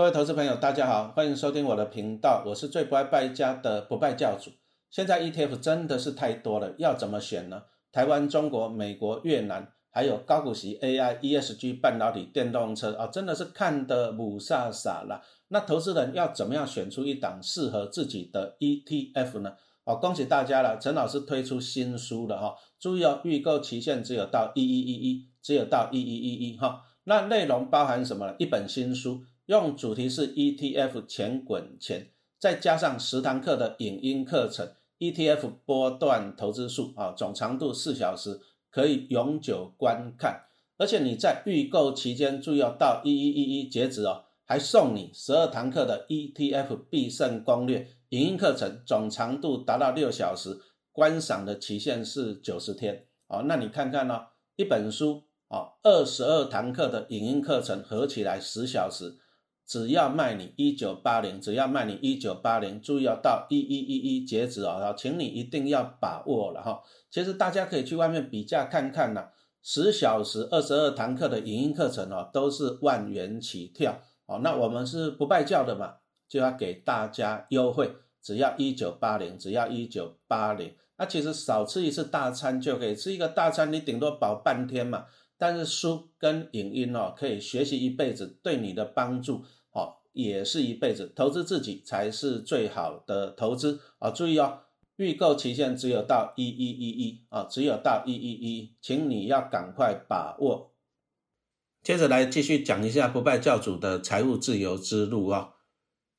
各位投资朋友，大家好，欢迎收听我的频道，我是最不爱败家的不败教主。现在 ETF 真的是太多了，要怎么选呢？台湾、中国、美国、越南，还有高股息 AI、ESG、半导体、电动车啊，真的是看得母傻傻了。那投资人要怎么样选出一档适合自己的 ETF 呢？哦，恭喜大家了，陈老师推出新书了哈，注意哦，预购期限只有到一一一一，只有到一一一一哈。那内容包含什么？一本新书。用主题是 ETF 钱滚钱，再加上十堂课的影音课程，ETF 波段投资术啊，总长度四小时，可以永久观看。而且你在预购期间，注意要到一一一一截止哦，还送你十二堂课的 ETF 必胜攻略影音课程，总长度达到六小时，观赏的期限是九十天哦。那你看看呢，一本书啊，二十二堂课的影音课程合起来十小时。只要卖你一九八零，只要卖你一九八零，注意要到一一一一截止哦，请你一定要把握了哈。其实大家可以去外面比价看看呐，十小时二十二堂课的影音课程哦，都是万元起跳哦。那我们是不败教的嘛，就要给大家优惠，只要一九八零，只要一九八零。那其实少吃一次大餐就可以吃一个大餐，你顶多饱半天嘛。但是书跟影音哦，可以学习一辈子，对你的帮助。也是一辈子，投资自己才是最好的投资啊！注意哦，预购期限只有到一一一一啊，只有到一一一，请你要赶快把握。接着来继续讲一下不败教主的财务自由之路啊。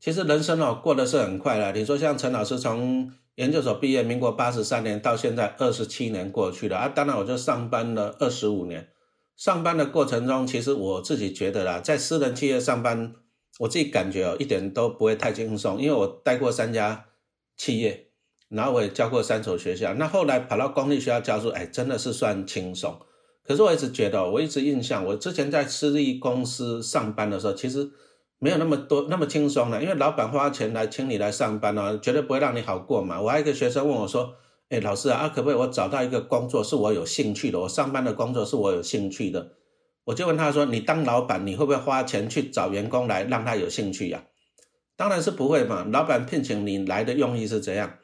其实人生哦过得是很快了，你说像陈老师从研究所毕业，民国八十三年到现在二十七年过去了啊，当然我就上班了二十五年。上班的过程中，其实我自己觉得啦，在私人企业上班。我自己感觉哦，一点都不会太轻松，因为我待过三家企业，然后我也教过三所学校，那后来跑到公立学校教书，哎，真的是算轻松。可是我一直觉得，我一直印象，我之前在私立公司上班的时候，其实没有那么多那么轻松的，因为老板花钱来请你来上班哦，绝对不会让你好过嘛。我还有一个学生问我说：“哎，老师啊，可不可以我找到一个工作是我有兴趣的？我上班的工作是我有兴趣的？”我就问他说：“你当老板，你会不会花钱去找员工来让他有兴趣呀？”当然是不会嘛。老板聘请你来的用意是怎样？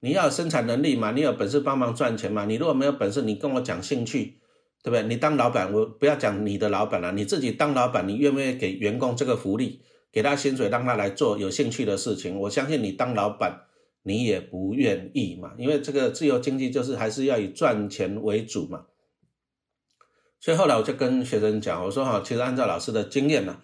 你要生产能力嘛，你有本事帮忙赚钱嘛。你如果没有本事，你跟我讲兴趣，对不对？你当老板，我不要讲你的老板了，你自己当老板，你愿不愿意给员工这个福利，给他薪水，让他来做有兴趣的事情？我相信你当老板，你也不愿意嘛，因为这个自由经济就是还是要以赚钱为主嘛。所以后来我就跟学生讲，我说哈，其实按照老师的经验呢，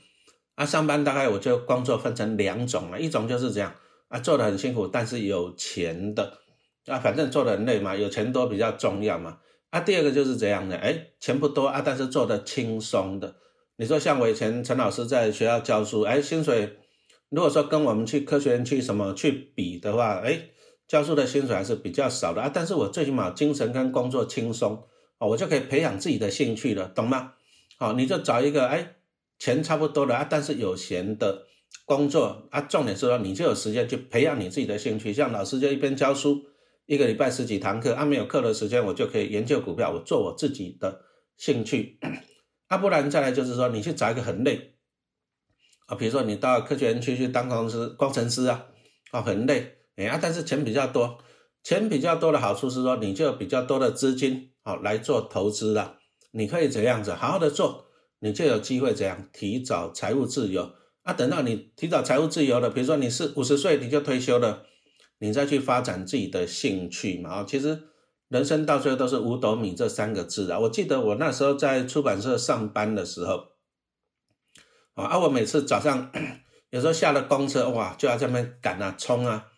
啊，上班大概我就工作分成两种了，一种就是这样啊，做的很辛苦，但是有钱的，啊，反正做的很累嘛，有钱多比较重要嘛。啊，第二个就是这样的，哎，钱不多啊，但是做的轻松的。你说像我以前陈老师在学校教书，哎，薪水如果说跟我们去科学园区什么去比的话，哎，教书的薪水还是比较少的啊，但是我最起码精神跟工作轻松。我就可以培养自己的兴趣了，懂吗？好，你就找一个哎，钱差不多的啊，但是有闲的工作啊。重点是说，你就有时间去培养你自己的兴趣。像老师就一边教书，一个礼拜十几堂课，啊，没有课的时间，我就可以研究股票，我做我自己的兴趣。啊，不然再来就是说，你去找一个很累啊，比如说你到科学园区去当工程师工程师啊，啊，很累，哎啊，但是钱比较多，钱比较多的好处是说，你就有比较多的资金。好来做投资了，你可以这样子好好的做，你就有机会怎样提早财务自由啊。等到你提早财务自由了，比如说你是五十岁你就退休了，你再去发展自己的兴趣嘛。啊，其实人生到最后都是五斗米这三个字啊。我记得我那时候在出版社上班的时候，啊，我每次早上 有时候下了公车哇，就要这边赶啊冲啊，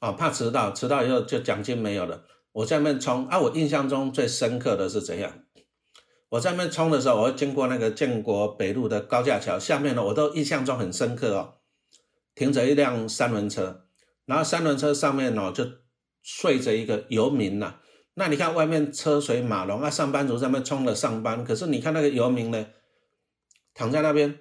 啊怕迟到，迟到以后就奖金没有了。我在那边冲啊！我印象中最深刻的是怎样？我在那边冲的时候，我会经过那个建国北路的高架桥下面呢，我都印象中很深刻哦。停着一辆三轮车，然后三轮车上面呢就睡着一个游民呐。那你看外面车水马龙啊，上班族在那边冲着上班，可是你看那个游民呢，躺在那边，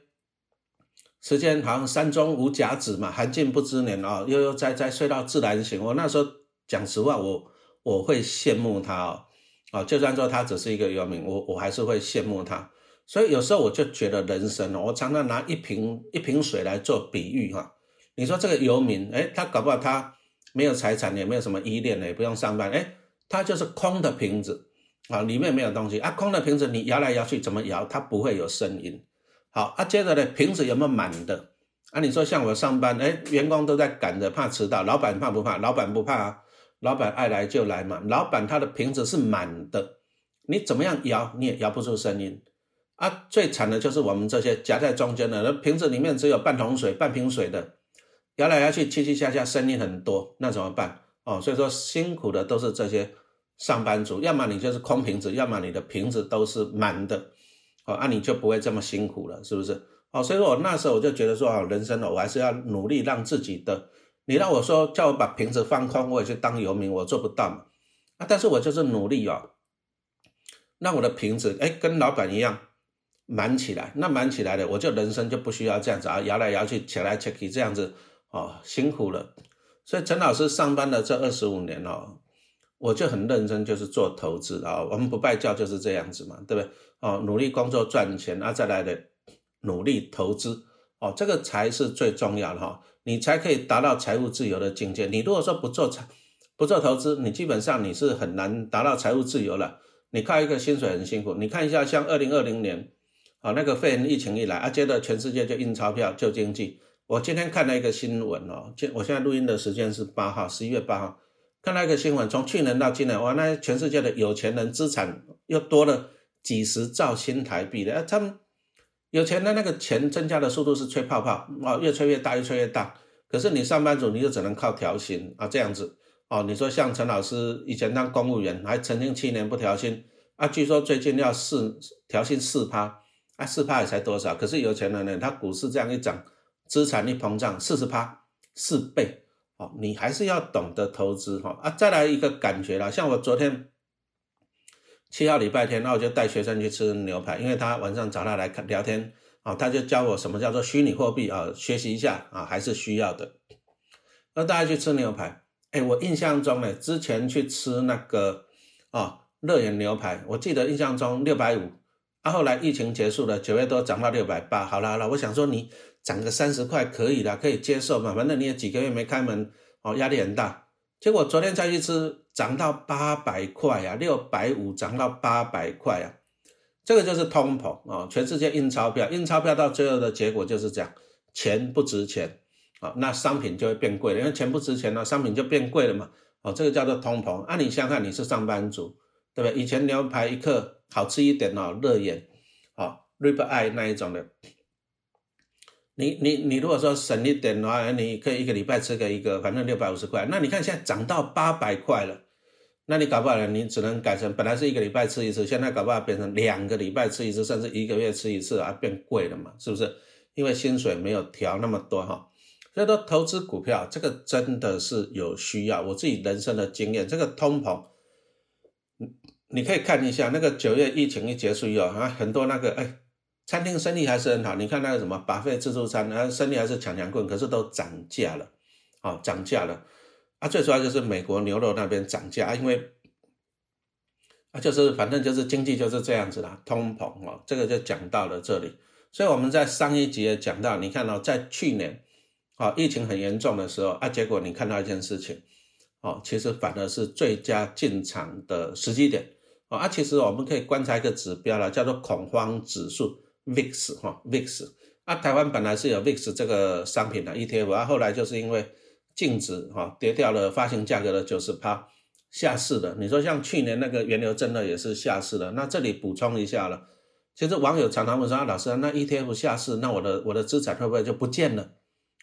时间好像山中无甲子嘛，寒尽不知年啊，悠悠哉哉睡到自然醒。我那时候讲实话，我。我会羡慕他哦，啊，就算说他只是一个游民，我我还是会羡慕他。所以有时候我就觉得人生哦，我常常拿一瓶一瓶水来做比喻哈。你说这个游民，哎，他搞不好他没有财产，也没有什么依恋，也不用上班，哎，他就是空的瓶子啊，里面没有东西啊，空的瓶子你摇来摇去怎么摇，它不会有声音。好啊，接着呢，瓶子有没有满的？啊，你说像我上班，哎，员工都在赶着，怕迟到，老板怕不怕？老板不怕啊，老板爱来就来嘛。老板他的瓶子是满的，你怎么样摇你也摇不出声音啊。最惨的就是我们这些夹在中间的，那瓶子里面只有半桶水、半瓶水的，摇来摇去，七七下下，声音很多，那怎么办？哦，所以说辛苦的都是这些上班族，要么你就是空瓶子，要么你的瓶子都是满的，哦，那你就不会这么辛苦了，是不是？哦，所以说我那时候我就觉得说哦，人生哦，我还是要努力让自己的。你让我说叫我把瓶子放空，我也去当游民，我做不到嘛。啊，但是我就是努力哦，让我的瓶子哎跟老板一样满起来。那满起来了，我就人生就不需要这样子啊，摇来摇去，起来起去这样子哦，辛苦了。所以陈老师上班的这二十五年哦，我就很认真，就是做投资啊。我们不拜教就是这样子嘛，对不对？哦，努力工作赚钱啊，再来的。努力投资哦，这个才是最重要的哈，你才可以达到财务自由的境界。你如果说不做财不做投资，你基本上你是很难达到财务自由了。你靠一个薪水很辛苦。你看一下，像二零二零年啊，那个肺炎疫情一来啊，接着全世界就印钞票救经济。我今天看了一个新闻哦，今我现在录音的时间是八号，十一月八号，看到一个新闻，从去年到今年，哇，那全世界的有钱人资产又多了几十兆新台币的啊，他们。有钱的那个钱增加的速度是吹泡泡啊，越吹越大，越吹越大。可是你上班族你就只能靠调薪啊，这样子哦。你说像陈老师以前当公务员，还曾经七年不调薪啊，据说最近要四调薪四趴啊，四趴也才多少？可是有钱人呢，他股市这样一涨，资产一膨胀，四十趴四倍哦，你还是要懂得投资哈啊。再来一个感觉啦，像我昨天。七号礼拜天，那我就带学生去吃牛排，因为他晚上找他来看聊天啊，他就教我什么叫做虚拟货币啊，学习一下啊，还是需要的。那大家去吃牛排，哎，我印象中呢，之前去吃那个啊乐园牛排，我记得印象中六百五，啊，后来疫情结束了，九月多涨到六百八，好了好了，我想说你涨个三十块可以的，可以接受嘛，反正你也几个月没开门，哦，压力很大。结果昨天再去吃。涨到八百块啊，六百五涨到八百块啊，这个就是通膨啊！全世界印钞票，印钞票到最后的结果就是这样，钱不值钱啊，那商品就会变贵了，因为钱不值钱了，商品就变贵了嘛。哦，这个叫做通膨。啊，你想想看，你是上班族，对不对？以前牛排一克好吃一点哦，热眼啊，rib eye 那一种的。你你你如果说省一点的话，你可以一个礼拜吃个一个，反正六百五十块。那你看现在涨到八百块了。那你搞不好？你只能改成本来是一个礼拜吃一次，现在搞不好变成两个礼拜吃一次，甚至一个月吃一次啊，变贵了嘛？是不是？因为薪水没有调那么多哈。所以说投资股票这个真的是有需要。我自己人生的经验，这个通膨，你你可以看一下那个九月疫情一结束以后啊，很多那个哎，餐厅生意还是很好。你看那个什么巴菲自助餐啊，生意还是强强棍，可是都涨价了，啊，涨价了。啊，最主要就是美国牛肉那边涨价，因为啊，就是反正就是经济就是这样子啦，通膨哦，这个就讲到了这里。所以我们在上一集也讲到，你看到在去年啊疫情很严重的时候啊，结果你看到一件事情哦，其实反而是最佳进场的时机点啊。其实我们可以观察一个指标了，叫做恐慌指数 VIX 哈 VIX。啊，台湾本来是有 VIX 这个商品的 ETF，啊，后来就是因为净值哈跌掉了，发行价格的九十趴下市的。你说像去年那个原油正的也是下市的。那这里补充一下了，其实网友常常问说啊，老师，那 ETF 下市，那我的我的资产会不会就不见了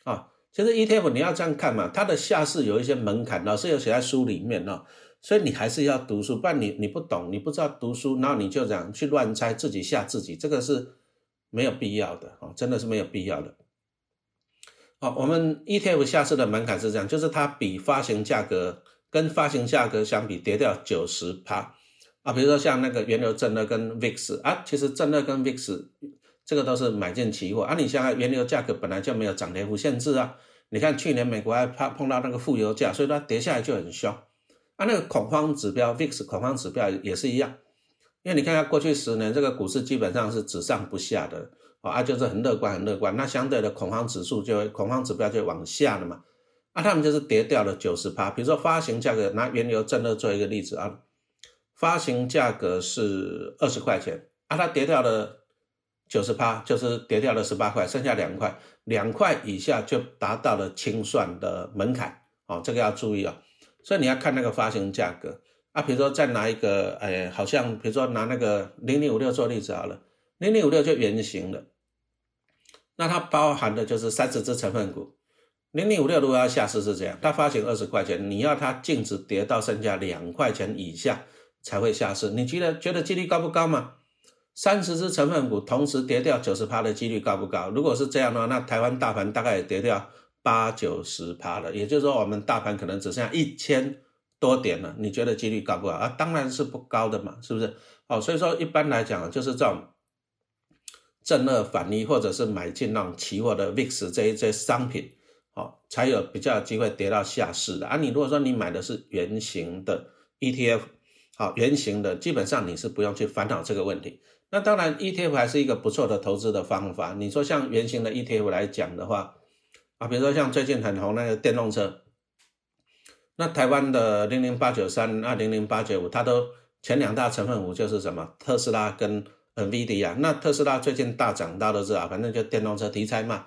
啊？其实 ETF 你要这样看嘛，它的下市有一些门槛，老师有写在书里面哦，所以你还是要读书，不然你你不懂，你不知道读书，然后你就这样去乱猜，自己吓自己，这个是没有必要的哦，真的是没有必要的。好，我们 ETF 下市的门槛是这样，就是它比发行价格跟发行价格相比跌掉九十趴啊。比如说像那个原油正二跟 VIX 啊，其实正二跟 VIX 这个都是买进期货啊。你想想，原油价格本来就没有涨跌幅限制啊。你看去年美国还怕碰到那个负油价，所以它跌下来就很凶啊。那个恐慌指标 VIX 恐慌指标也是一样，因为你看它过去十年这个股市基本上是只上不下的，啊，就是很乐观很乐观，那相对的恐慌指数就会恐慌指标就往下了嘛，啊，他们就是跌掉了九十趴，比如说发行价格拿原油正热做一个例子啊，发行价格是二十块钱，啊，它跌掉了。九十八就是跌掉了十八块，剩下两块，两块以下就达到了清算的门槛哦，这个要注意啊。所以你要看那个发行价格啊，比如说再拿一个，哎，好像比如说拿那个零零五六做例子好了，零零五六就圆形的，那它包含的就是三十只成分股，零零五六如果要下市是这样，它发行二十块钱，你要它净值跌到剩下两块钱以下才会下市，你觉得觉得几率高不高嘛？三十只成分股同时跌掉九十趴的几率高不高？如果是这样的话，那台湾大盘大概也跌掉八九十趴了。也就是说，我们大盘可能只剩下一千多点了。你觉得几率高不高？啊，当然是不高的嘛，是不是？哦，所以说一般来讲，就是这种正二反一，或者是买进那种期货的 VIX 这一些商品，哦，才有比较机会跌到下市的。啊，你如果说你买的是圆形的 ETF，好，圆形的基本上你是不用去烦恼这个问题。那当然，ETF 还是一个不错的投资的方法。你说像圆形的 ETF 来讲的话，啊，比如说像最近很红那个电动车，那台湾的零零八九三、二零零八九五，它都前两大成分股就是什么特斯拉跟 NVIDIA。那特斯拉最近大涨，大家都知道，反正就电动车题材嘛。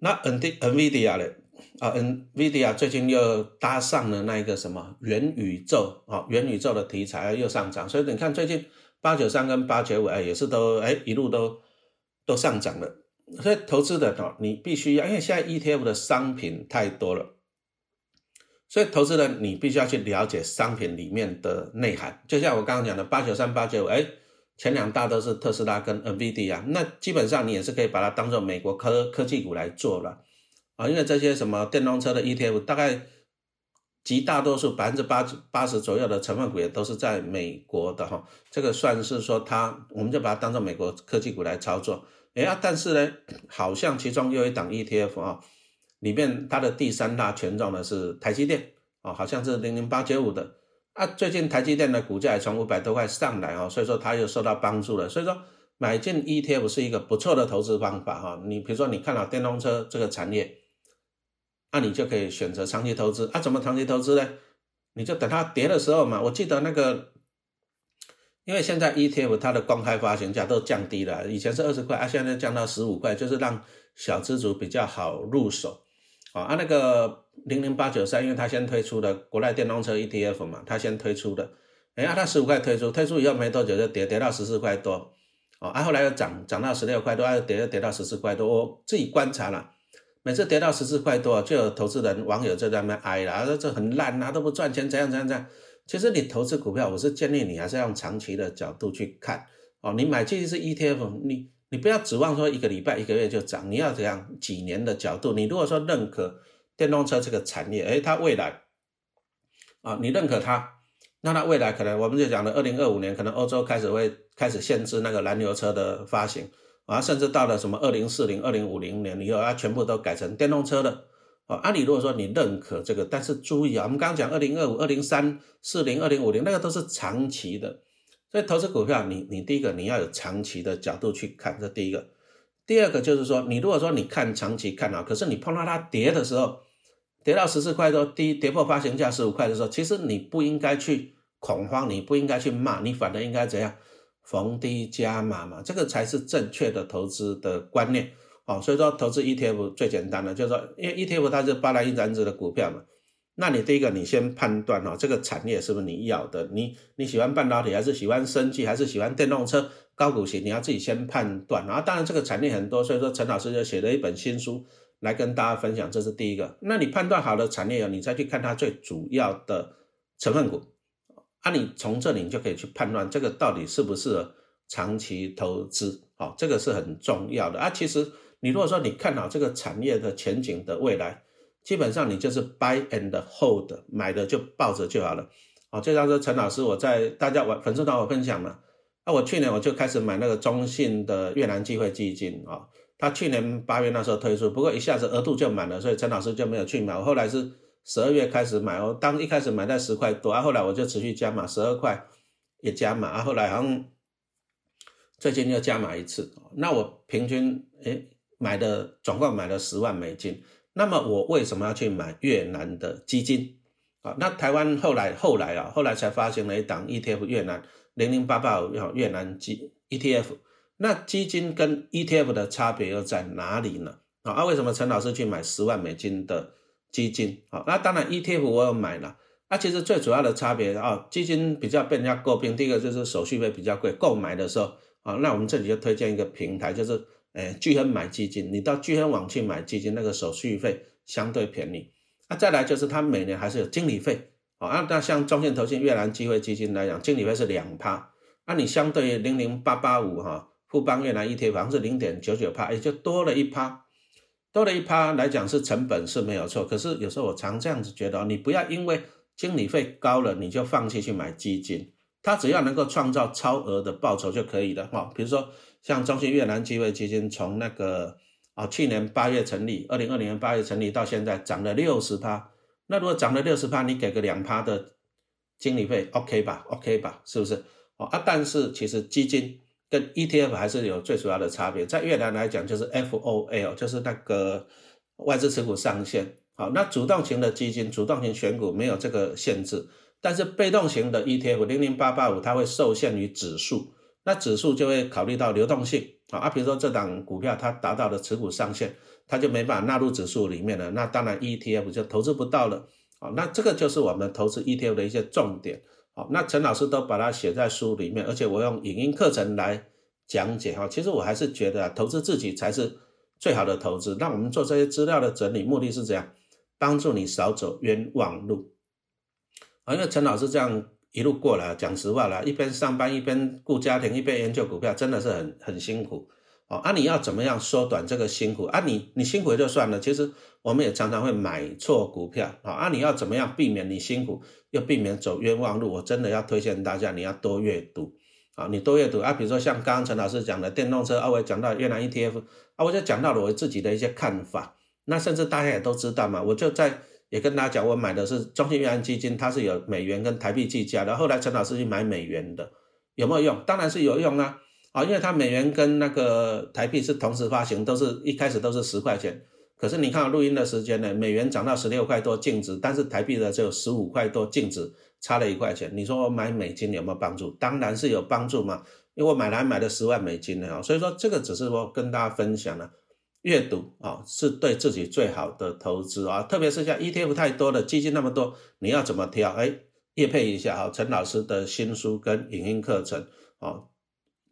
那 N D NVIDIA 嘞，啊，NVIDIA 最近又搭上了那一个什么元宇宙啊，元宇宙的题材又上涨，所以你看最近。八九三跟八九五哎，也是都哎一路都都上涨了，所以投资的哦，你必须要，因为现在 ETF 的商品太多了，所以投资人你必须要去了解商品里面的内涵。就像我刚刚讲的八九三八九五，哎，前两大都是特斯拉跟 NVD 啊那基本上你也是可以把它当做美国科科技股来做了啊，因为这些什么电动车的 ETF 大概。极大多数百分之八八十左右的成分股也都是在美国的哈，这个算是说它，我们就把它当做美国科技股来操作。哎呀，但是呢，好像其中有一档 ETF 啊，里面它的第三大权重呢是台积电啊，好像是零零八九五的啊。最近台积电的股价也从五百多块上来啊，所以说它又受到帮助了。所以说买进 ETF 是一个不错的投资方法哈。你比如说你看好电动车这个产业。那你就可以选择长期投资啊？怎么长期投资呢？你就等它跌的时候嘛。我记得那个，因为现在 ETF 它的公开发行价都降低了，以前是二十块啊，现在降到十五块，就是让小资族比较好入手啊。啊，那个零零八九三，因为它先推出的国内电动车 ETF 嘛，它先推出的，哎呀，它十五块推出，推出以后没多久就跌，跌到十四块多，哦，啊，后来又涨，涨到十六块多，又跌，又跌到十四块多。我自己观察了。每次跌到十四块多，就有投资人网友就在那边哀了，说这很烂啊，都不赚钱，怎样怎样怎样。其实你投资股票，我是建议你还是用长期的角度去看哦。你买进是 ETF，你你不要指望说一个礼拜、一个月就涨，你要怎样几年的角度。你如果说认可电动车这个产业，诶，它未来啊，你认可它，那它未来可能我们就讲了，二零二五年可能欧洲开始会开始限制那个燃油车的发行。啊，甚至到了什么二零四零、二零五零年以后，啊，全部都改成电动车了。啊，按理如果说你认可这个，但是注意啊，我们刚刚讲二零二五、二零三四零、二零五零，那个都是长期的。所以投资股票，你你第一个你要有长期的角度去看，这第一个。第二个就是说，你如果说你看长期看啊，可是你碰到它跌的时候，跌到十四块多，低跌破发行价十五块的时候，其实你不应该去恐慌，你不应该去骂，你反而应该怎样？逢低加码嘛，这个才是正确的投资的观念哦。所以说，投资 ETF 最简单的就是说，因为 ETF 它是八大印展子的股票嘛，那你第一个你先判断哦，这个产业是不是你要的？你你喜欢半导体还是喜欢生技还是喜欢电动车高股息？你要自己先判断。然后当然这个产业很多，所以说陈老师就写了一本新书来跟大家分享，这是第一个。那你判断好了产业，你再去看它最主要的成分股。那你从这里你就可以去判断这个到底适不适合长期投资，哦，这个是很重要的啊。其实你如果说你看好这个产业的前景的未来，基本上你就是 buy and hold，买的就抱着就好了。哦，就像说陈老师我在大家我粉丝团我分享嘛，啊，我去年我就开始买那个中信的越南机会基金啊，他去年八月那时候推出，不过一下子额度就满了，所以陈老师就没有去买。我后来是。十二月开始买哦，当一开始买在十块多，啊，后来我就持续加码十二块，也加码啊，后来好像最近又加码一次，那我平均诶买的总共买了十万美金，那么我为什么要去买越南的基金啊？那台湾后来后来啊，后来才发行了一档 ETF 越南零零八八五越南基 ETF，那基金跟 ETF 的差别又在哪里呢？啊，为什么陈老师去买十万美金的基金？啊，那当然 ETF 我有买了。那其实最主要的差别啊，基金比较被人家诟病，第一个就是手续费比较贵，购买的时候啊，那我们这里就推荐一个平台，就是诶聚亨买基金，你到聚亨网去买基金，那个手续费相对便宜。那再来就是它每年还是有经理费啊，那像中信投信越南机会基金来讲，经理费是两趴，那你相对于零零八八五哈富邦越南 ETF 好像是零点九九趴，也就多了一趴，多了一趴来讲是成本是没有错，可是有时候我常这样子觉得，你不要因为经理费高了，你就放弃去买基金，它只要能够创造超额的报酬就可以了哈。比如说像中信越南机会基金，从那个啊去年八月成立，二零二零年八月成立到现在涨了六十趴，那如果涨了六十趴，你给个两趴的经理费，OK 吧？OK 吧？是不是？哦啊，但是其实基金跟 ETF 还是有最主要的差别，在越南来讲就是 FOL，就是那个外资持股上限。好，那主动型的基金、主动型选股没有这个限制，但是被动型的 ETF 零零八八五它会受限于指数，那指数就会考虑到流动性啊，啊比如说这档股票它达到了持股上限，它就没办法纳入指数里面了，那当然 ETF 就投资不到了啊，那这个就是我们投资 ETF 的一些重点好，那陈老师都把它写在书里面，而且我用影音课程来讲解哈，其实我还是觉得投资自己才是最好的投资，那我们做这些资料的整理，目的是怎样。帮助你少走冤枉路啊！因为陈老师这样一路过来，讲实话啦，一边上班一边顾家庭，一边研究股票，真的是很很辛苦哦。啊，你要怎么样缩短这个辛苦啊？你你辛苦就算了，其实我们也常常会买错股票啊。啊，你要怎么样避免你辛苦又避免走冤枉路？我真的要推荐大家，你要多阅读啊！你多阅读啊！比如说像刚刚陈老师讲的电动车，啊，我讲到越南 ETF，啊，我就讲到了我自己的一些看法。那甚至大家也都知道嘛，我就在也跟大家讲，我买的是中信越南基金，它是有美元跟台币计价的。后来陈老师去买美元的，有没有用？当然是有用啊！啊，因为它美元跟那个台币是同时发行，都是一开始都是十块钱。可是你看录音的时间呢，美元涨到十六块多净值，但是台币的只有十五块多净值，差了一块钱。你说我买美金有没有帮助？当然是有帮助嘛，因为我买来买了十万美金的啊，所以说这个只是说跟大家分享了。阅读啊，是对自己最好的投资啊，特别是像 ETF 太多了，基金那么多，你要怎么挑？哎，叶配一下哈，陈老师的新书跟影音课程啊，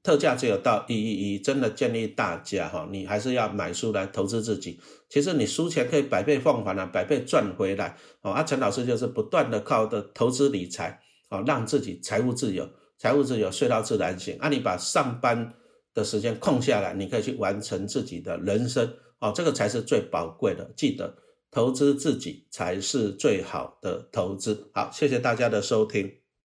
特价只有到一一一，真的建议大家哈，你还是要买书来投资自己。其实你输钱可以百倍奉还啊，百倍赚回来啊。陈老师就是不断的靠的投资理财啊，让自己财务自由，财务自由睡到自然醒。啊，你把上班。的时间空下来，你可以去完成自己的人生哦，这个才是最宝贵的。记得投资自己才是最好的投资。好，谢谢大家的收听。